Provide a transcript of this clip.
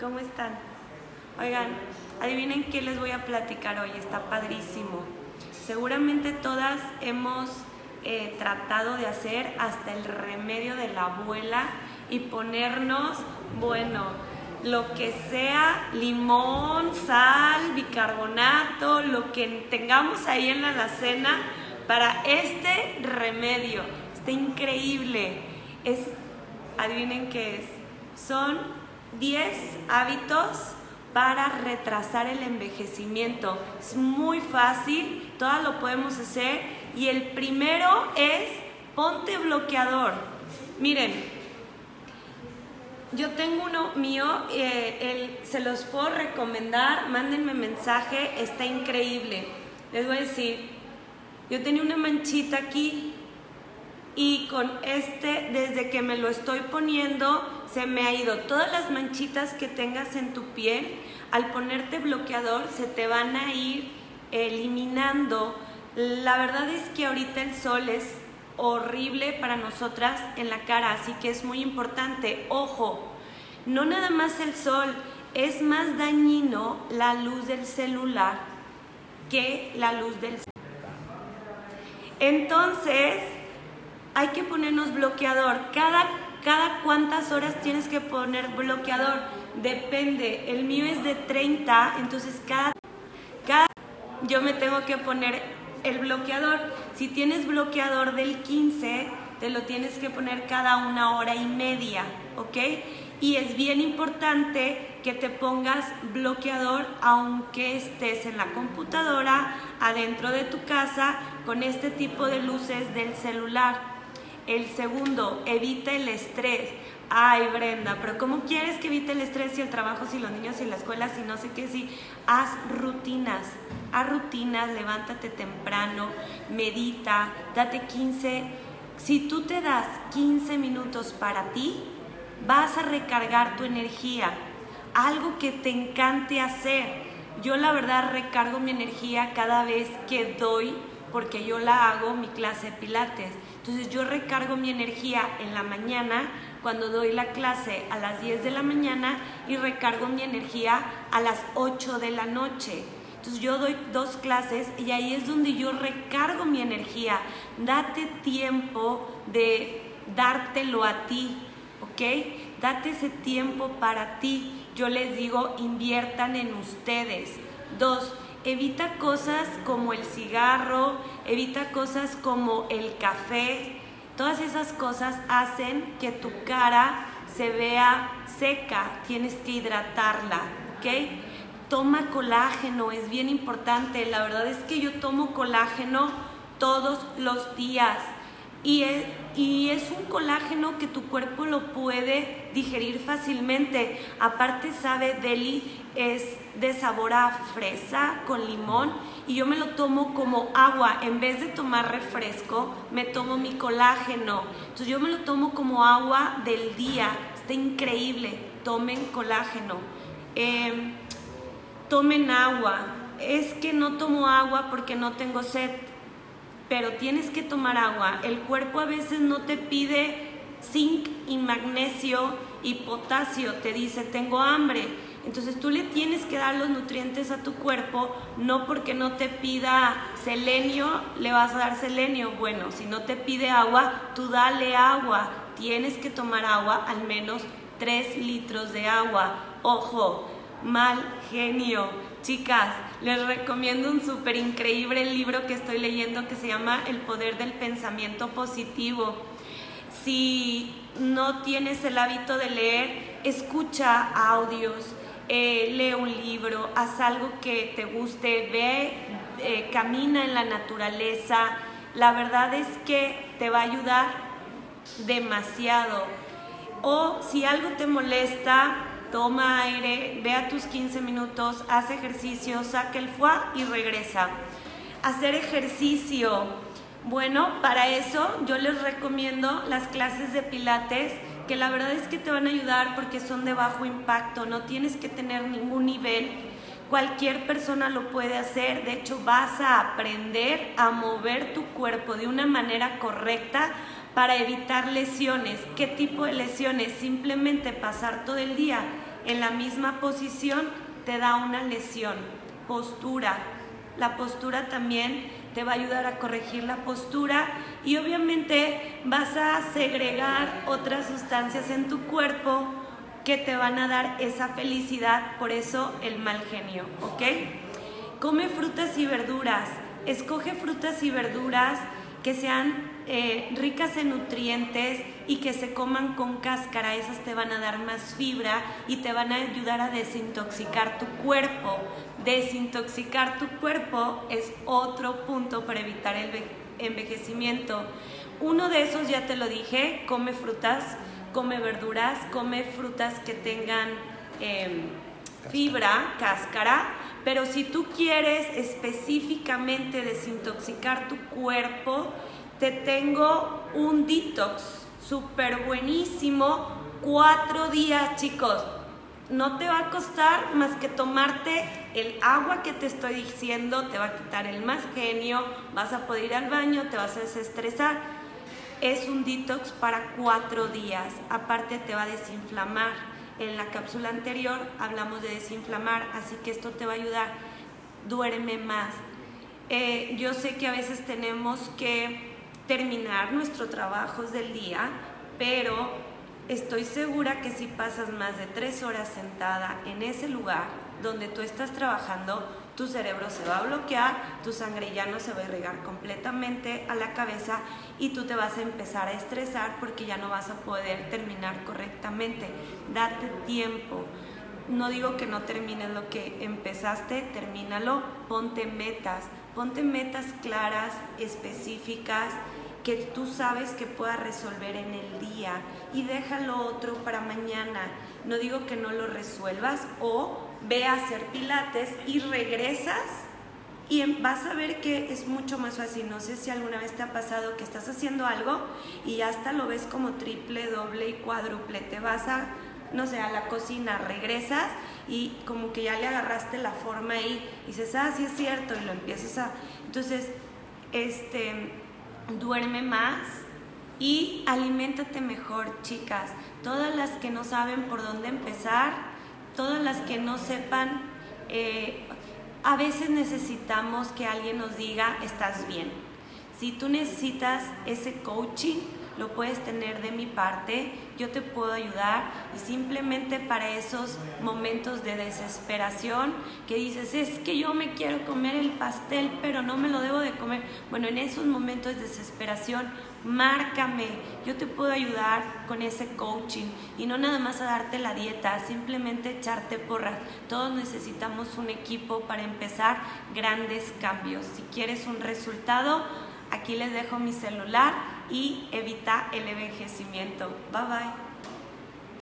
¿Cómo están? Oigan, adivinen qué les voy a platicar hoy, está padrísimo. Seguramente todas hemos eh, tratado de hacer hasta el remedio de la abuela y ponernos, bueno, lo que sea, limón, sal, bicarbonato, lo que tengamos ahí en la alacena para este remedio. Está increíble. Es, adivinen qué es. Son 10 hábitos para retrasar el envejecimiento. Es muy fácil, todas lo podemos hacer. Y el primero es ponte bloqueador. Miren, yo tengo uno mío, eh, se los puedo recomendar, mándenme mensaje, está increíble. Les voy a decir, yo tenía una manchita aquí y con este, desde que me lo estoy poniendo, se me ha ido. Todas las manchitas que tengas en tu piel, al ponerte bloqueador, se te van a ir eliminando. La verdad es que ahorita el sol es horrible para nosotras en la cara, así que es muy importante. Ojo, no nada más el sol, es más dañino la luz del celular que la luz del sol. Entonces, hay que ponernos bloqueador. Cada, cada cuántas horas tienes que poner bloqueador. Depende. El mío es de 30, entonces cada, cada yo me tengo que poner el bloqueador. Si tienes bloqueador del 15, te lo tienes que poner cada una hora y media, ¿ok? Y es bien importante que te pongas bloqueador aunque estés en la computadora, adentro de tu casa, con este tipo de luces del celular. El segundo, evita el estrés. Ay, Brenda, pero ¿cómo quieres que evite el estrés y el trabajo, si los niños y la escuela, si no sé qué, si haz rutinas, haz rutinas, levántate temprano, medita, date 15. Si tú te das 15 minutos para ti, vas a recargar tu energía, algo que te encante hacer. Yo la verdad recargo mi energía cada vez que doy, porque yo la hago mi clase de pilates entonces yo recargo mi energía en la mañana cuando doy la clase a las 10 de la mañana y recargo mi energía a las 8 de la noche. Entonces yo doy dos clases y ahí es donde yo recargo mi energía. Date tiempo de dártelo a ti, ¿ok? Date ese tiempo para ti. Yo les digo, inviertan en ustedes. Dos, evita cosas como el cigarro, evita cosas como el café. Todas esas cosas hacen que tu cara se vea seca, tienes que hidratarla, ¿ok? Toma colágeno, es bien importante. La verdad es que yo tomo colágeno todos los días y es, y es un colágeno que tu cuerpo lo puede digerir fácilmente. Aparte sabe deli es de sabor a fresa con limón y yo me lo tomo como agua. En vez de tomar refresco, me tomo mi colágeno. Entonces yo me lo tomo como agua del día. Está increíble. Tomen colágeno. Em, tomen agua. Es que no tomo agua porque no tengo sed, pero tienes que tomar agua. El cuerpo a veces no te pide zinc y magnesio y potasio, te dice tengo hambre entonces tú le tienes que dar los nutrientes a tu cuerpo, no porque no te pida selenio, le vas a dar selenio. Bueno, si no te pide agua, tú dale agua. Tienes que tomar agua, al menos 3 litros de agua. Ojo, mal genio. Chicas, les recomiendo un súper increíble libro que estoy leyendo que se llama El poder del pensamiento positivo. Si no tienes el hábito de leer, escucha audios eh, lee un libro, haz algo que te guste, ve, eh, camina en la naturaleza. La verdad es que te va a ayudar demasiado. O si algo te molesta, toma aire, ve a tus 15 minutos, haz ejercicio, saca el foie y regresa. Hacer ejercicio. Bueno, para eso yo les recomiendo las clases de pilates que la verdad es que te van a ayudar porque son de bajo impacto, no tienes que tener ningún nivel, cualquier persona lo puede hacer, de hecho vas a aprender a mover tu cuerpo de una manera correcta para evitar lesiones. ¿Qué tipo de lesiones? Simplemente pasar todo el día en la misma posición te da una lesión. Postura. La postura también te va a ayudar a corregir la postura y obviamente vas a segregar otras sustancias en tu cuerpo que te van a dar esa felicidad, por eso el mal genio, ¿ok? Come frutas y verduras, escoge frutas y verduras que sean eh, ricas en nutrientes y que se coman con cáscara, esas te van a dar más fibra y te van a ayudar a desintoxicar tu cuerpo. Desintoxicar tu cuerpo es otro punto para evitar el envejecimiento. Uno de esos ya te lo dije, come frutas come verduras, come frutas que tengan em, fibra, cáscara, pero si tú quieres específicamente desintoxicar tu cuerpo, te tengo un detox súper buenísimo, cuatro días chicos. No te va a costar más que tomarte el agua que te estoy diciendo, te va a quitar el más genio, vas a poder ir al baño, te vas a desestresar es un detox para cuatro días. Aparte te va a desinflamar. En la cápsula anterior hablamos de desinflamar, así que esto te va a ayudar. Duerme más. Eh, yo sé que a veces tenemos que terminar nuestro trabajo del día, pero estoy segura que si pasas más de tres horas sentada en ese lugar donde tú estás trabajando, tu cerebro se va a bloquear, tu sangre ya no se va a irrigar completamente a la cabeza y tú te vas a empezar a estresar porque ya no vas a poder terminar correctamente. Date tiempo. No digo que no termines lo que empezaste, termínalo, ponte metas, ponte metas claras, específicas, que tú sabes que puedas resolver en el día y déjalo otro para mañana. No digo que no lo resuelvas o ve a hacer pilates y regresas y vas a ver que es mucho más fácil. No sé si alguna vez te ha pasado que estás haciendo algo y hasta lo ves como triple, doble y cuádruple. Te vas a, no sé, a la cocina, regresas y como que ya le agarraste la forma ahí y dices, ah, sí es cierto, y lo empiezas a... Entonces, este, duerme más y aliméntate mejor, chicas. Todas las que no saben por dónde empezar, todas las que no sepan, eh, a veces necesitamos que alguien nos diga, estás bien. Si tú necesitas ese coaching, lo puedes tener de mi parte, yo te puedo ayudar y simplemente para esos momentos de desesperación que dices, es que yo me quiero comer el pastel, pero no me lo debo de comer. Bueno, en esos momentos de desesperación, márcame, yo te puedo ayudar con ese coaching y no nada más a darte la dieta, simplemente echarte porras. Todos necesitamos un equipo para empezar grandes cambios. Si quieres un resultado, aquí les dejo mi celular y evita el envejecimiento. Bye bye.